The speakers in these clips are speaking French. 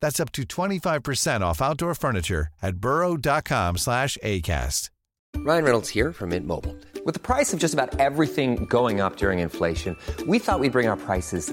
That's up to 25% off outdoor furniture at burrow.com slash ACAST. Ryan Reynolds here from Mint Mobile. With the price of just about everything going up during inflation, we thought we'd bring our prices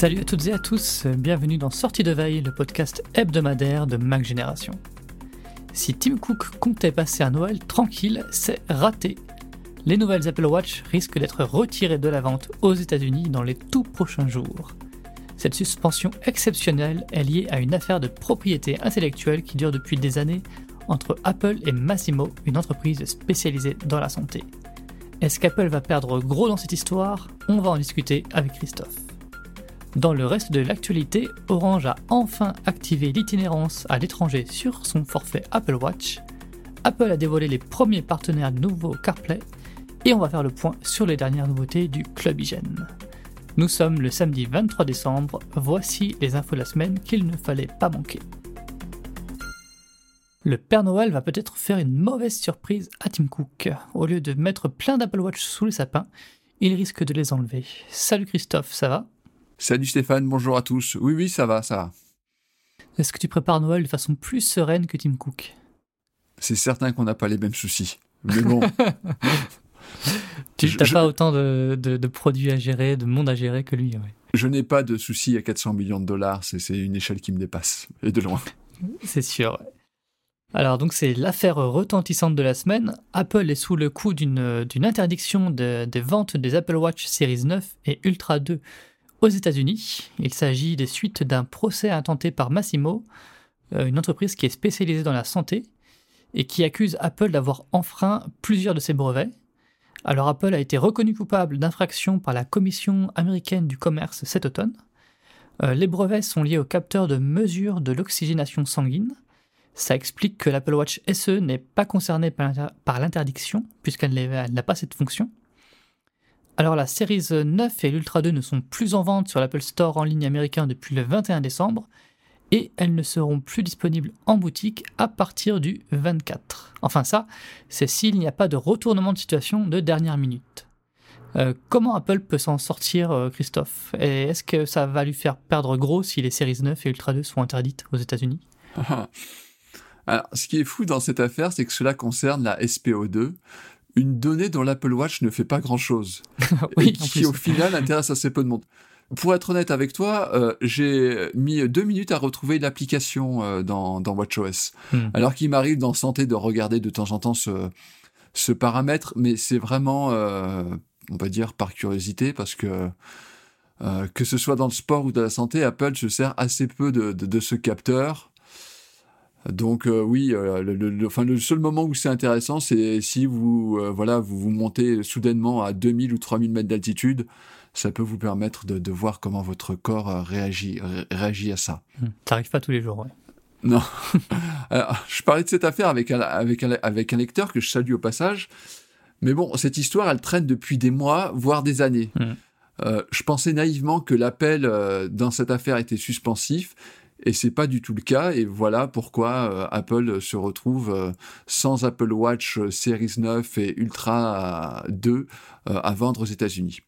Salut à toutes et à tous, bienvenue dans Sortie de Veille, le podcast hebdomadaire de Mac Génération. Si Tim Cook comptait passer un Noël tranquille, c'est raté. Les nouvelles Apple Watch risquent d'être retirées de la vente aux États-Unis dans les tout prochains jours. Cette suspension exceptionnelle est liée à une affaire de propriété intellectuelle qui dure depuis des années entre Apple et Massimo, une entreprise spécialisée dans la santé. Est-ce qu'Apple va perdre gros dans cette histoire? On va en discuter avec Christophe. Dans le reste de l'actualité, Orange a enfin activé l'itinérance à l'étranger sur son forfait Apple Watch. Apple a dévoilé les premiers partenaires du nouveau CarPlay et on va faire le point sur les dernières nouveautés du Club Hygiène. Nous sommes le samedi 23 décembre, voici les infos de la semaine qu'il ne fallait pas manquer. Le Père Noël va peut-être faire une mauvaise surprise à Tim Cook. Au lieu de mettre plein d'Apple Watch sous le sapin, il risque de les enlever. Salut Christophe, ça va? Salut Stéphane, bonjour à tous. Oui, oui, ça va, ça va. Est-ce que tu prépares Noël de façon plus sereine que Tim Cook? C'est certain qu'on n'a pas les mêmes soucis. Mais bon. tu Je- n'as je- pas autant de, de- de produits à gérer, de monde à gérer que lui. ouais. je n'ai pas de soucis à 400 millions de dollars. C'est une échelle qui me dépasse. Et de loin. C'est sûr. ouais. Alors donc c'est l'affaire retentissante de la semaine. Apple est sous le coup d'une d'une interdiction de- des ventes des Apple Watch Series 9 et Ultra 2 aux États-Unis. Il s'agit des suites d'un procès intenté par Massimo, euh, une entreprise qui est spécialisée dans la santé et qui accuse Apple d'avoir enfreint plusieurs de ses brevets. Alors Apple a été reconnu coupable d'infraction par la Commission américaine du commerce cet automne. Euh, les brevets sont liés au capteur de mesure de l'oxygénation sanguine. Ça explique que l'Apple Watch SE n'est pas concernée par l'inter- par l'interdiction, puisqu'elle n'a pas cette fonction. Alors la Series 9 et l'Ultra 2 ne sont plus en vente sur l'Apple Store en ligne américain depuis le 21 décembre, et elles ne seront plus disponibles en boutique à partir du 24. Enfin ça, c'est s'il n'y a pas de retournement de situation de dernière minute. Euh, comment Apple peut s'en sortir, euh, Christophe? Et est-ce que ça va lui faire perdre gros si les Series 9 et Ultra 2 sont interdites aux États-Unis? Alors, ce qui est fou dans cette affaire, c'est que cela concerne la SPO2, une donnée dont l'Apple Watch ne fait pas grand-chose. Oui, et qui, au final, intéresse assez peu de monde. Pour être honnête avec toi, euh, j'ai mis deux minutes à retrouver l'application euh, dans, dans WatchOS. Hmm. Alors qu'il m'arrive dans Santé de regarder de temps en temps ce, ce paramètre, mais c'est vraiment, euh, on va dire, par curiosité, parce que que ce soit dans le sport ou dans la santé, Apple se sert assez peu de, de, de ce capteur. Donc euh, oui, euh, le, le- le- enfin, le seul moment où c'est intéressant, c'est si vous, euh, voilà, vous vous montez soudainement à 2000 ou 3000 mètres d'altitude, ça peut vous permettre de, de voir comment votre corps réagit, ré- réagit à ça. Hmm. Ça arrive pas tous les jours, ouais. Non. Alors, je parlais de cette affaire avec un, avec, un, avec un lecteur que je salue au passage. Mais bon, cette histoire, elle traîne depuis des mois, voire des années. Euh, je pensais naïvement que l'appel dans cette affaire était suspensif. Et c'est pas du tout le cas. Et voilà pourquoi Apple se retrouve sans Apple Watch Series 9 et Ultra 2 à vendre aux États-Unis.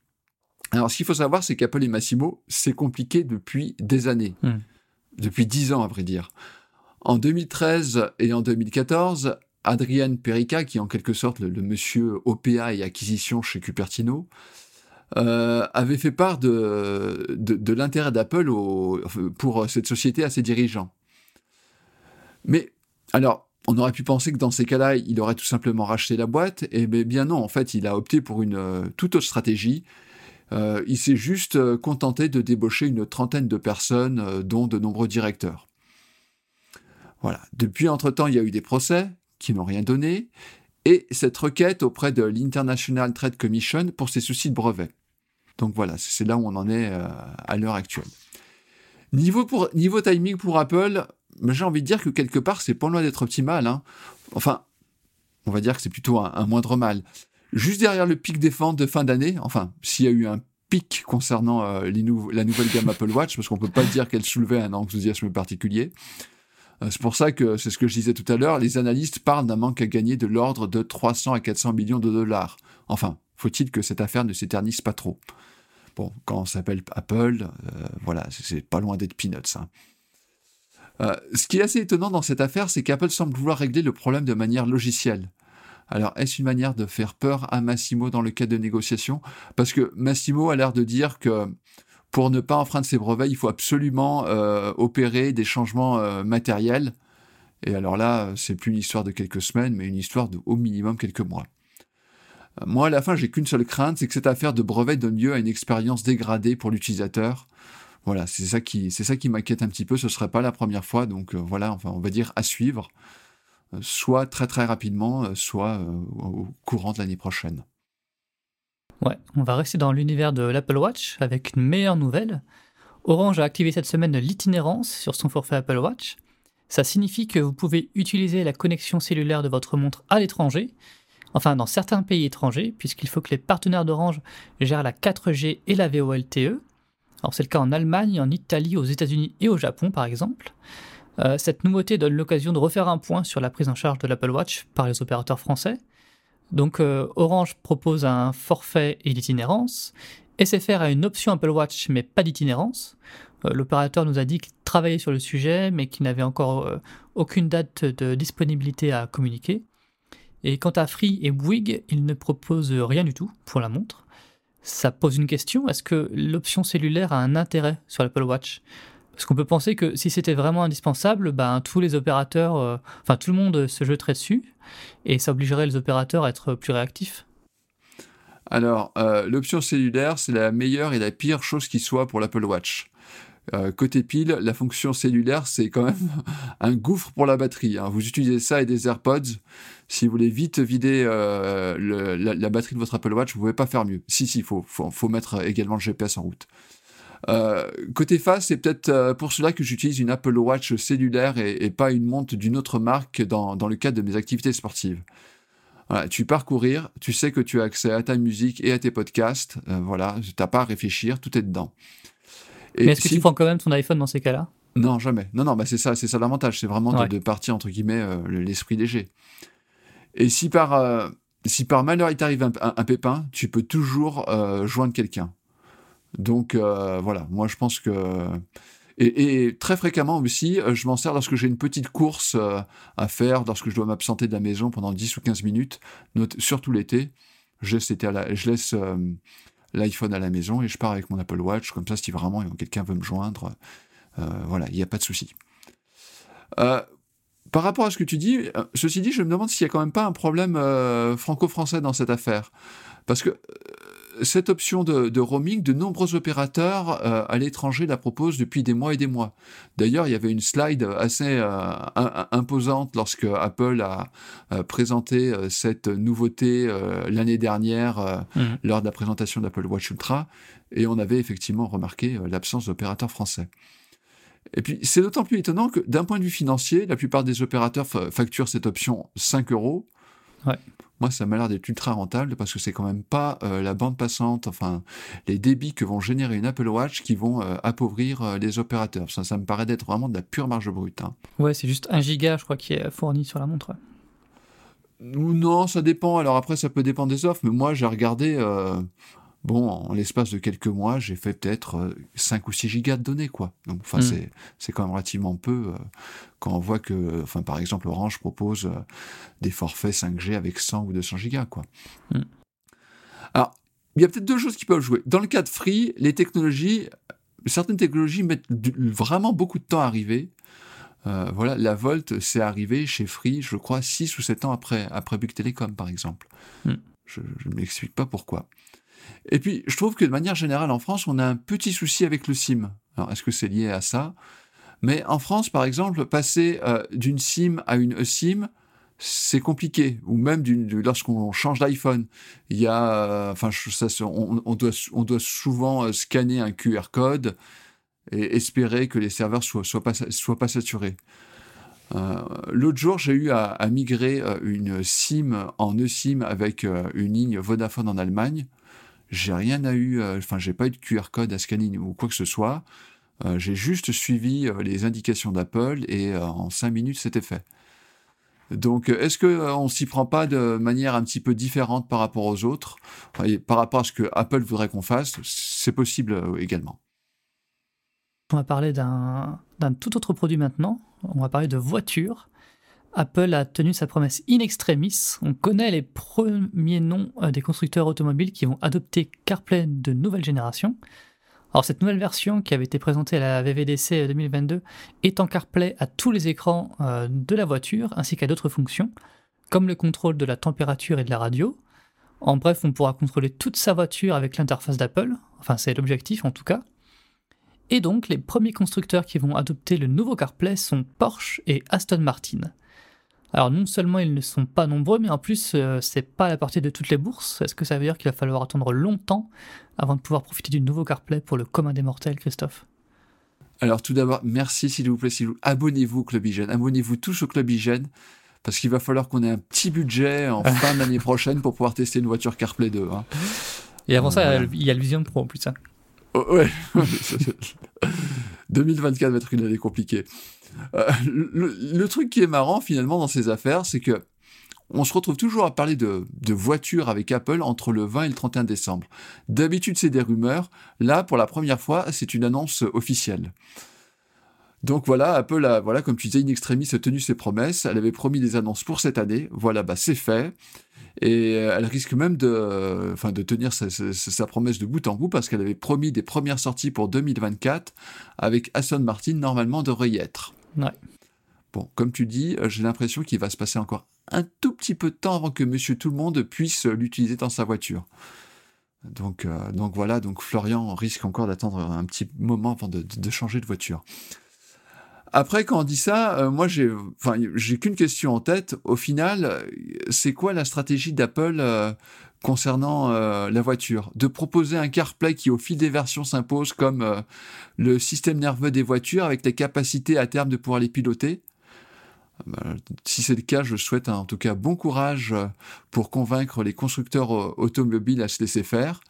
Alors, ce qu'il faut savoir, c'est qu'Apple et Massimo, c'est compliqué depuis des années. Hmm. Depuis dix ans, à vrai dire. En 2013 et en 2014, Adrian Perica, qui est en quelque sorte le, monsieur OPA et acquisition chez Cupertino, euh, avait fait part de, de, l'intérêt d'Apple pour cette société à ses dirigeants. Mais, alors, on aurait pu penser que dans ces cas-là, il aurait tout simplement racheté la boîte, et bien non, en fait, il a opté pour une euh, toute autre stratégie, euh, il s'est juste euh, contenté de débaucher une trentaine de personnes, euh, dont de nombreux directeurs. Voilà. Depuis, entre-temps, il y a eu des procès qui n'ont rien donné, et cette requête auprès de l'International Trade Commission pour ses soucis de brevet. Donc voilà, c'est là où on en est à l'heure actuelle. Niveau, pour, niveau timing pour Apple, j'ai envie de dire que quelque part, c'est pas loin d'être optimal. Hein. Enfin, on va dire que c'est plutôt un moindre mal juste derrière le pic des ventes de fin d'année, enfin, s'il y a eu un pic concernant euh, la nouvelle gamme Apple Watch, parce qu'on peut pas dire qu'elle soulevait un enthousiasme particulier. Euh, c'est pour ça que c'est ce que je disais tout à l'heure, les analystes parlent d'un manque à gagner de l'ordre de 300 à 400 millions de dollars. Enfin, faut-il que cette affaire ne s'éternise pas trop? Bon, quand on s'appelle Apple, euh, voilà, c'est pas loin d'être peanuts. Hein. ce qui est assez étonnant dans cette affaire, c'est qu'Apple semble vouloir régler le problème de manière logicielle. Alors, est-ce une manière de faire peur à Massimo dans le cadre de négociations? Parce que Massimo a l'air de dire que pour ne pas enfreindre ses brevets, il faut absolument euh, opérer des changements euh, matériels. Et alors là, c'est plus une histoire de quelques semaines, mais une histoire de au minimum quelques mois. Euh, moi, à la fin, j'ai qu'une seule crainte, c'est que cette affaire de brevet donne lieu à une expérience dégradée pour l'utilisateur. Voilà, c'est ça qui, m'inquiète un petit peu. Ce serait pas la première fois, donc voilà, enfin, on va dire à suivre soit très très rapidement, euh, soit euh, au courant de l'année prochaine. Ouais, on va rester dans l'univers de l'Apple Watch avec une meilleure nouvelle. Orange a activé cette semaine l'itinérance sur son forfait Apple Watch. Ça signifie que vous pouvez utiliser la connexion cellulaire de votre montre à l'étranger, enfin dans certains pays étrangers, puisqu'il faut que les partenaires d'Orange gèrent la 4G et la VoLTE. Alors c'est le cas en Allemagne, en Italie, aux États-Unis et au Japon par exemple. Euh, cette nouveauté donne l'occasion de refaire un point sur la prise en charge de l'Apple Watch par les opérateurs français. Donc euh, Orange propose un forfait et l'itinérance. SFR a une option Apple Watch mais pas d'itinérance. Euh, l'opérateur nous a dit qu'il travaillait sur le sujet mais qu'il n'avait encore aucune date de disponibilité à communiquer. Et quant à Free et Bouygues, ils ne proposent rien du tout pour la montre. Ça pose une question, est-ce que l'option cellulaire a un intérêt sur l'Apple Watch? Parce qu'on peut penser que si c'était vraiment indispensable, ben, tous les opérateurs, euh, enfin tout le monde se jetterait dessus et ça obligerait les opérateurs à être plus réactifs. Alors, euh, l'option cellulaire, c'est la meilleure et la pire chose qui soit pour l'Apple Watch. Euh, côté pile, la fonction cellulaire, c'est quand même un gouffre pour la batterie. Hein. Vous utilisez ça et des AirPods. Si vous voulez vite vider la, batterie de votre Apple Watch, vous ne pouvez pas faire mieux. Si, si, il faut, mettre également le GPS en route. Euh, côté face, c'est peut-être euh, pour cela que j'utilise une Apple Watch cellulaire et, pas une montre d'une autre marque dans, le cadre de mes activités sportives. Tu pars courir, tu sais que tu as accès à ta musique et à tes podcasts. Euh, voilà, tu n'as pas à réfléchir, tout est dedans. Et Mais est-ce que tu prends quand même ton iPhone dans ces cas-là? Non, jamais. Non, non, bah c'est ça, c'est ça l'avantage, c'est vraiment de, partir entre guillemets l'esprit léger. Et si par si par malheur il t'arrive un, un, pépin, tu peux toujours joindre quelqu'un. Donc euh, voilà, moi je pense que et, très fréquemment aussi, euh, je m'en sers lorsque j'ai une petite course euh, à faire, lorsque je dois m'absenter de la maison pendant 10 ou 15 minutes, surtout l'été. Je laisse, l'iPhone à la maison et je pars avec mon Apple Watch, comme ça si vraiment quelqu'un veut me joindre, voilà, il n'y a pas de souci. par rapport à ce que tu dis, ceci dit, je me demande s'il n'y a quand même pas un problème franco-français dans cette affaire. Parce que cette option de, roaming, de nombreux opérateurs euh, à l'étranger la proposent depuis des mois et des mois. D'ailleurs, il y avait une slide assez euh, imposante lorsque Apple a présenté euh, cette nouveauté l'année dernière mhm. lors de la présentation d'Apple Watch Ultra, et on avait effectivement remarqué l'absence d'opérateurs français. Et puis, c'est d'autant plus étonnant que d'un point de vue financier, la plupart des opérateurs facturent cette option 5 euros. Ouais. Moi, ça m'a l'air d'être ultra rentable parce que c'est quand même pas euh, la bande passante, enfin, les débits que vont générer une Apple Watch qui vont euh, appauvrir euh, les opérateurs. Ça, ça me paraît d'être vraiment de la pure marge brute. Hein. Ouais, c'est juste 1 giga, je crois, qui est fourni sur la montre. Non, ça dépend. Alors après, ça peut dépendre des offres, mais moi, j'ai regardé. Bon, en l'espace de quelques mois, j'ai fait peut-être 5 ou 6 gigas de données, quoi. Donc, enfin, Mm. c'est, c'est quand même relativement peu euh, quand on voit que, enfin, par exemple, Orange propose euh, des forfaits 5G avec 100 ou 200 gigas, quoi. Mm. Alors, il y a peut-être deux choses qui peuvent jouer. Dans le cas de Free, les technologies, certaines technologies mettent du- vraiment beaucoup de temps à arriver. Euh, voilà, la Volt, c'est arrivé chez Free, je crois, 6 ou 7 ans après, après Bouygues Telecom, par exemple. Mm. Je ne m'explique pas pourquoi. Et puis, je trouve que de manière générale, en France, on a un petit souci avec le SIM. Alors, est-ce que c'est lié à ça? Mais en France, par exemple, passer euh, d'une SIM à une eSIM, c'est compliqué. Ou même lorsqu'on change d'iPhone, il y a, euh, enfin, on, doit, on doit souvent euh, scanner un QR code et espérer que les serveurs soient, soient pas, saturés. L'autre jour, j'ai eu à, à migrer une SIM en eSIM avec une ligne Vodafone en Allemagne. J'ai rien à eu, euh, enfin, j'ai pas eu de QR code à scanner ou quoi que ce soit. Euh, j'ai juste suivi euh, les indications d'Apple et en cinq minutes, c'était fait. Donc, est-ce que euh, s'y prend pas de manière un petit peu différente par rapport aux autres, par rapport à ce que Apple voudrait qu'on fasse C'est possible également. On va parler d'un tout autre produit maintenant. On va parler de voitures. Apple a tenu sa promesse in extremis. On connaît les premiers noms euh, des constructeurs automobiles qui vont adopter CarPlay de nouvelle génération. Alors cette nouvelle version qui avait été présentée à la VVDC 2022 est en CarPlay à tous les écrans euh, de la voiture ainsi qu'à d'autres fonctions comme le contrôle de la température et de la radio. En bref, on pourra contrôler toute sa voiture avec l'interface d'Apple. Enfin, c'est l'objectif en tout cas. Et donc, les premiers constructeurs qui vont adopter le nouveau CarPlay sont Porsche et Aston Martin. Alors, non seulement ils ne sont pas nombreux, mais en plus, euh, c'est pas à la portée de toutes les bourses. Est-ce que ça veut dire qu'il va falloir attendre longtemps avant de pouvoir profiter du nouveau CarPlay pour le commun des mortels, Christophe? Alors tout d'abord, merci s'il vous plaît, s'il vous... abonnez-vous au Club Hygiène, abonnez-vous tous au Club Hygiène, parce qu'il va falloir qu'on ait un petit budget en fin d'année prochaine pour pouvoir tester une voiture CarPlay 2. hein. Et avant Euh, ça, voilà. il y a le Vision Pro en plus. hein. Oh, ouais. 2024 va être une année compliquée. Le, truc qui est marrant finalement dans ces affaires, c'est que on se retrouve toujours à parler de voitures avec Apple entre le 20 et le 31 décembre. D'habitude, c'est des rumeurs. Là, pour la première fois, c'est une annonce officielle. Donc voilà, Apple a, voilà, comme tu disais, in extremis a tenu ses promesses. Elle avait promis des annonces pour cette année. Voilà, bah c'est fait. Et euh, elle risque même de, enfin, de tenir sa, sa- sa promesse de bout en bout parce qu'elle avait promis des premières sorties pour 2024 avec Aston Martin normalement devrait y être. Ouais. Bon, comme tu dis, euh, j'ai l'impression qu'il va se passer encore un tout petit peu de temps avant que Monsieur Tout le Monde puisse l'utiliser dans sa voiture. Donc, euh, donc voilà, donc Florian risque encore d'attendre un petit moment avant de changer de voiture. Après, quand on dit ça, euh, moi, j'ai, enfin, j'ai qu'une question en tête. Au final, c'est quoi la stratégie d'Apple euh, concernant euh, la voiture? De proposer un CarPlay qui, au fil des versions, s'impose comme euh, le système nerveux des voitures, avec la capacité à terme de pouvoir les piloter? Euh, Si c'est le cas, je souhaite en tout cas bon courage euh, pour convaincre les constructeurs euh, automobiles à se laisser faire.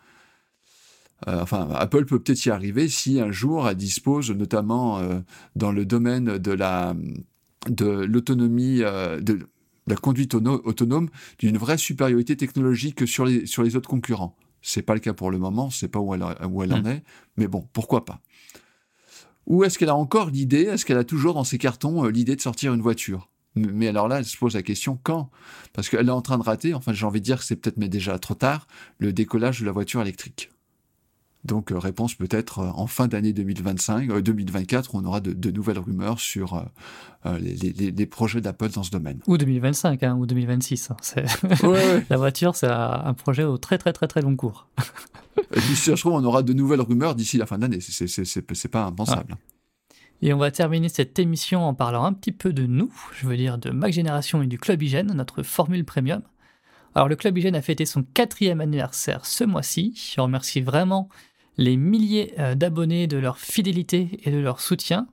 Euh, enfin, Apple peut peut-être y arriver si un jour elle dispose, notamment euh, dans le domaine de la de l'autonomie, euh, de la conduite autonome, d'une vraie supériorité technologique sur les sur les autres concurrents. C'est pas le cas pour le moment, c'est pas où elle où elle en Mm. est, mais bon, pourquoi pas. Ou est-ce qu'elle a encore l'idée, est-ce qu'elle a toujours dans ses cartons euh, l'idée de sortir une voiture? Mais alors là, elle se pose la question quand? Parce qu'elle est en train de rater, enfin j'ai envie de dire que c'est peut-être mais déjà trop tard, le décollage de la voiture électrique. Donc euh, réponse peut-être euh, en fin d'année 2025, euh, 2024, où on aura de, de nouvelles rumeurs sur euh, les, les- les projets d'Apple dans ce domaine. Ou 2025, hein, ou 2026. hein. C'est- Ouais, ouais. La voiture, c'est un projet au très très très très long cours. Se trouve, on aura de nouvelles rumeurs d'ici la fin d'année. C'est- pas impensable. Et on va terminer cette émission en parlant un petit peu de nous, je veux dire de Mac Génération et du Club Hygiène, notre formule premium. Alors le Club Hygiène a fêté son quatrième anniversaire ce mois-ci. Je remercie vraiment les milliers euh, d'abonnés de leur fidélité et de leur soutien.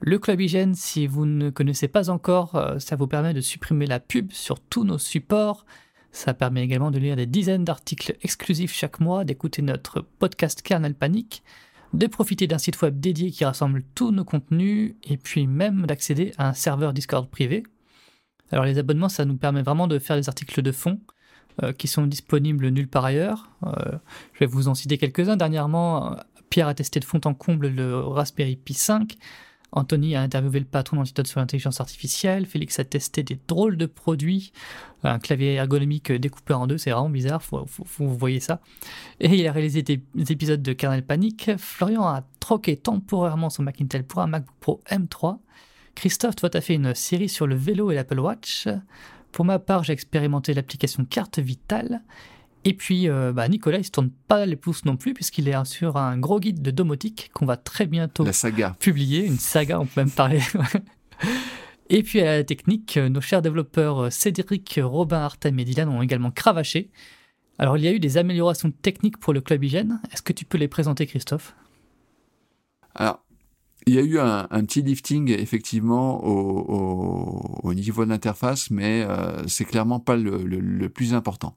Le Club Hygiène, si vous ne connaissez pas encore, euh, ça vous permet de supprimer la pub sur tous nos supports, Ça permet également de lire des dizaines d'articles exclusifs chaque mois, d'écouter notre podcast Kernel Panic, de profiter d'un site web dédié qui rassemble tous nos contenus, et puis même d'accéder à un serveur Discord privé. Alors les abonnements, ça nous permet vraiment de faire des articles de fond euh, qui sont disponibles nulle part ailleurs. Euh, je vais vous en citer quelques-uns. Dernièrement, Pierre a testé de fond en comble le Raspberry Pi 5. Anthony a interviewé le patron d'Antidote sur l'intelligence artificielle. Félix a testé des drôles de produits. Un clavier ergonomique découpé en deux, c'est vraiment bizarre, faut, vous voyez ça. Et il a réalisé des, épisodes de Kernel Panic. Florian a troqué temporairement son Mac Intel pour un MacBook Pro M3. Christophe, toi, as fait une série sur le vélo et l'Apple Watch. Pour ma part, j'ai expérimenté l'application Carte Vitale. Et puis, euh, bah, Nicolas, il se tourne pas les pouces non plus, puisqu'il est sur un gros guide de domotique qu'on va très bientôt publier. Une saga, on peut même parler. et puis, à la technique, nos chers développeurs Cédric, Robin, Artem et Dylan ont également cravaché. Alors, il y a eu des améliorations techniques pour le club hygiène. Est-ce que tu peux les présenter, Christophe? Alors, il y a eu un, petit lifting effectivement au, niveau de l'interface, mais euh, c'est clairement pas le plus important.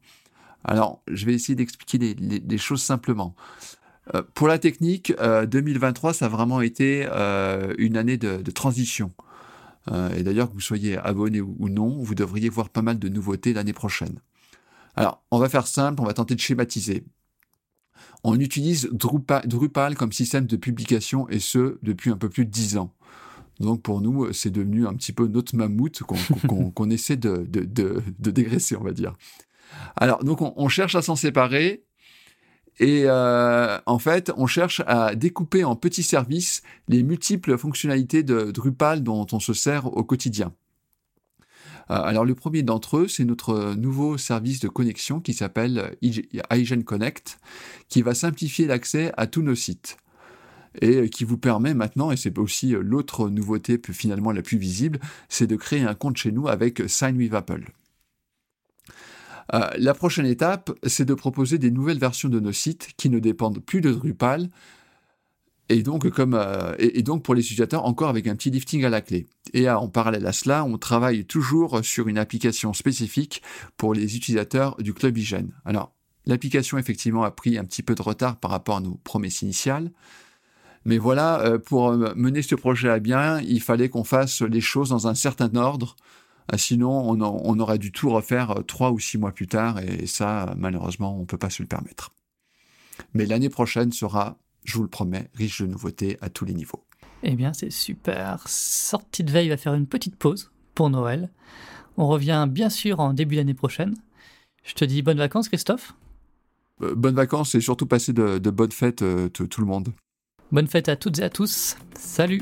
Alors, je vais essayer d'expliquer les, choses simplement. Euh, pour la technique, 2023, euh, ça a vraiment été euh, une année de, transition. et d'ailleurs, que vous soyez abonné ou, non, vous devriez voir pas mal de nouveautés l'année prochaine. Alors, on va faire simple, on va tenter de schématiser. On utilise Drupal, comme système de publication, et ce, depuis un peu plus de 10 ans. Donc pour nous, c'est devenu un petit peu notre mammouth qu'on essaie de, de, dégraisser, on va dire. Alors, donc, on, cherche à s'en séparer. Et euh, en fait, on cherche à découper en petits services les multiples fonctionnalités de Drupal dont on se sert au quotidien. Euh, alors le premier d'entre eux, c'est notre nouveau service de connexion qui s'appelle iGen Connect, qui va simplifier l'accès à tous nos sites et qui vous permet maintenant, et c'est aussi l'autre nouveauté finalement la plus visible, c'est de créer un compte chez nous avec Sign with Apple. Euh, la prochaine étape, c'est de proposer des nouvelles versions de nos sites qui ne dépendent plus de Drupal, et donc, comme, euh, et, donc pour les utilisateurs, encore avec un petit lifting à la clé. Et en parallèle à cela, on travaille toujours sur une application spécifique pour les utilisateurs du Club Hygiène. Alors, l'application effectivement a pris un petit peu de retard par rapport à nos promesses initiales. Mais voilà, euh, pour mener ce projet à bien, il fallait qu'on fasse les choses dans un certain ordre ah, sinon, on, aurait dû tout refaire euh, trois ou six mois plus tard, et ça, malheureusement, on ne peut pas se le permettre. Mais l'année prochaine sera, je vous le promets, riche de nouveautés à tous les niveaux. Eh bien, c'est super. Sortie de veille va faire une petite pause pour Noël. On revient bien sûr en début d'année prochaine. Je te dis bonnes vacances, Christophe. Euh, bonnes vacances et surtout passer de, bonnes fêtes euh, tout le monde. Bonnes fêtes à toutes et à tous. Salut